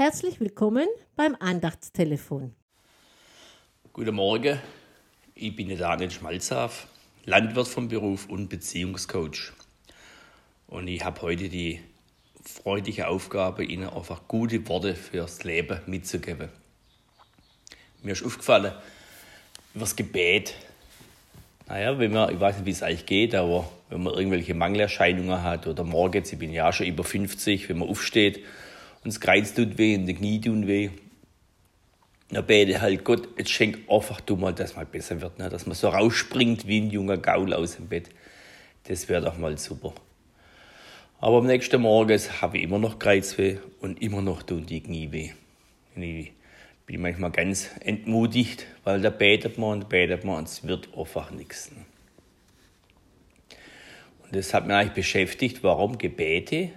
Herzlich willkommen beim Andachtstelefon. Guten Morgen, ich bin Daniel Schmalzhaf, Landwirt vom Beruf und Beziehungscoach. Und ich habe heute die freudige Aufgabe, Ihnen einfach gute Worte fürs Leben mitzugeben. Mir ist aufgefallen, über das Gebet. Naja, wenn man, ich weiß nicht, wie es eigentlich geht, aber wenn man irgendwelche Mangelerscheinungen hat oder morgens, ich bin ja schon über 50, wenn man aufsteht und das Kreuz tut weh und die Knie tun weh. Dann bete halt Gott, jetzt schenk einfach du mal, dass mal besser wird, ne? dass man so rausspringt wie ein junger Gaul aus dem Bett. Das wäre doch mal super. Aber am nächsten Morgen habe ich immer noch Kreuzweh und immer noch tun die Knie weh. Ich bin manchmal ganz entmutigt, weil da betet man und betet man und es wird einfach nichts. Ne? Und das hat mich eigentlich beschäftigt, warum Gebete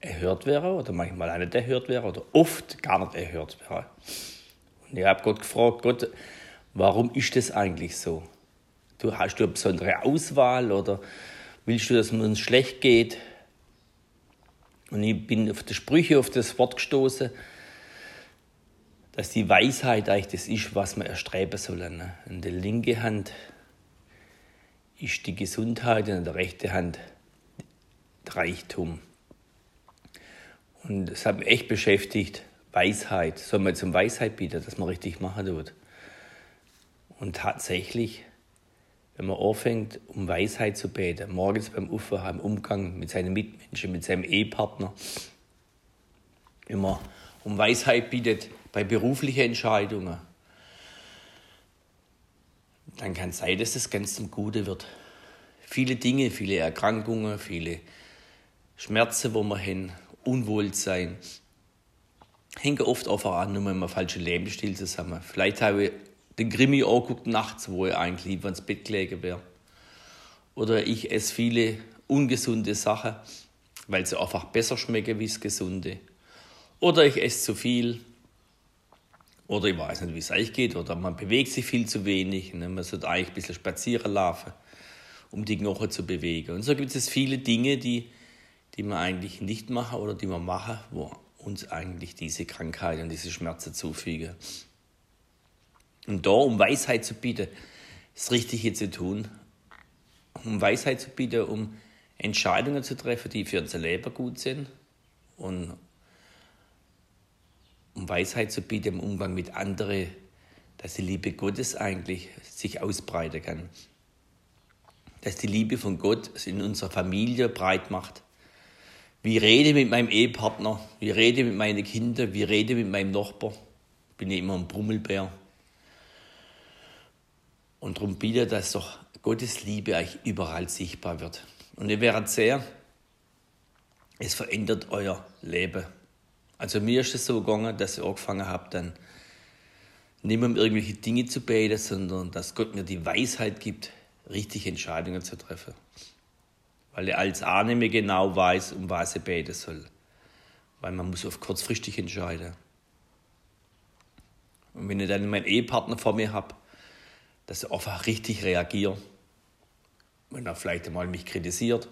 erhört wäre oder manchmal auch nicht erhört wäre oder oft gar nicht erhört wäre. Und ich habe Gott gefragt, Gott, warum ist das eigentlich so? Du hast du eine besondere Auswahl oder willst du, dass es uns schlecht geht? Und ich bin auf die Sprüche, auf das Wort gestoßen, dass die Weisheit eigentlich das ist, was wir erstreben sollen. Ne? In der linken Hand ist die Gesundheit und in der rechten Hand der Reichtum. Und es hat mich echt beschäftigt, Weisheit. Soll man zum Weisheit bieten, dass man richtig machen tut? Und tatsächlich, wenn man anfängt, um Weisheit zu beten, morgens beim Aufwachen, im Umgang mit seinen Mitmenschen, mit seinem Ehepartner, wenn man um Weisheit bietet bei beruflichen Entscheidungen, dann kann es sein, dass das ganz zum Gute wird. Viele Dinge, viele Erkrankungen, viele Schmerzen, wo man hin Unwohlsein. Hängt oft einfach an, nur mit falschen Lebensstil zusammen. Vielleicht habe ich den Grimmi angeguckt nachts, wo ich eigentlich lieber ins Bett gelegen wäre. Oder ich esse viele ungesunde Sachen, weil sie einfach besser schmecken wie das Gesunde. Oder ich esse zu viel. Oder ich weiß nicht, wie es euch geht. Oder man bewegt sich viel zu wenig. Ne? Man sollte eigentlich ein bisschen spazieren laufen, um die Knochen zu bewegen. Und so gibt es viele Dinge, die die wir eigentlich nicht machen oder die wir machen, wo uns eigentlich diese Krankheit und diese Schmerzen zufügen. Und da, um Weisheit zu bieten, das Richtige zu tun, um Weisheit zu bieten, um Entscheidungen zu treffen, die für unser Leben gut sind und um Weisheit zu bieten im Umgang mit anderen, dass die Liebe Gottes eigentlich sich ausbreiten kann. Dass die Liebe von Gott in unserer Familie breit macht wie rede mit meinem Ehepartner, wie rede mit meinen Kindern, wie rede mit meinem Nachbar. Bin ich immer ein Brummelbär. Und darum bitte, dass doch Gottes Liebe euch überall sichtbar wird. Und ihr werdet sehen, es verändert euer Leben. Also mir ist es so gegangen, dass ich angefangen habe, dann nicht mehr um irgendwelche Dinge zu beten, sondern dass Gott mir die Weisheit gibt, richtige Entscheidungen zu treffen weil er als mehr genau weiß, um was er beten soll. Weil man muss oft kurzfristig entscheiden. Und wenn ich dann meinen Ehepartner vor mir habe, dass er einfach richtig reagiert, wenn er vielleicht einmal mich kritisiert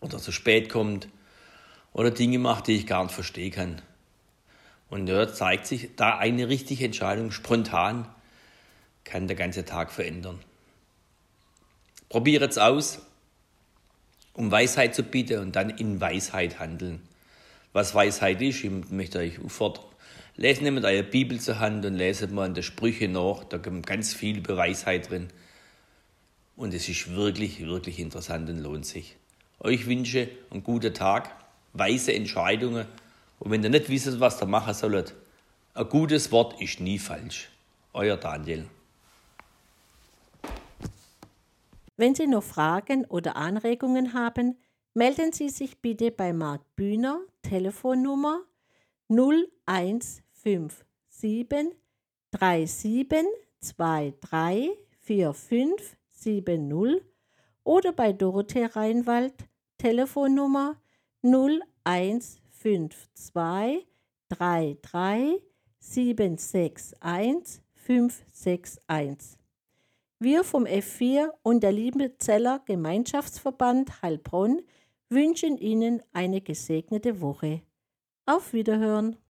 oder zu spät kommt oder Dinge macht, die ich gar nicht verstehen kann. Und dort zeigt sich, da eine richtige Entscheidung spontan kann der ganze Tag verändern. Probiere es aus um Weisheit zu bieten und dann in Weisheit handeln. Was Weisheit ist, ich möchte euch auffordern. Lesen nehmt eure Bibel zur Hand und lesen mal in der Sprüche nach, da kommt ganz viel über Weisheit drin. Und es ist wirklich, wirklich interessant und lohnt sich. Euch wünsche einen guten Tag, weise Entscheidungen und wenn ihr nicht wisst, was ihr machen sollt, ein gutes Wort ist nie falsch. Euer Daniel. Wenn Sie noch Fragen oder Anregungen haben, melden Sie sich bitte bei Marc Bühner, Telefonnummer 0157 3723 4570 oder bei Dorothee Reinwald, Telefonnummer 0152 33 761 561. Wir vom F4 und der Liebezeller Gemeinschaftsverband Heilbronn wünschen Ihnen eine gesegnete Woche. Auf Wiederhören!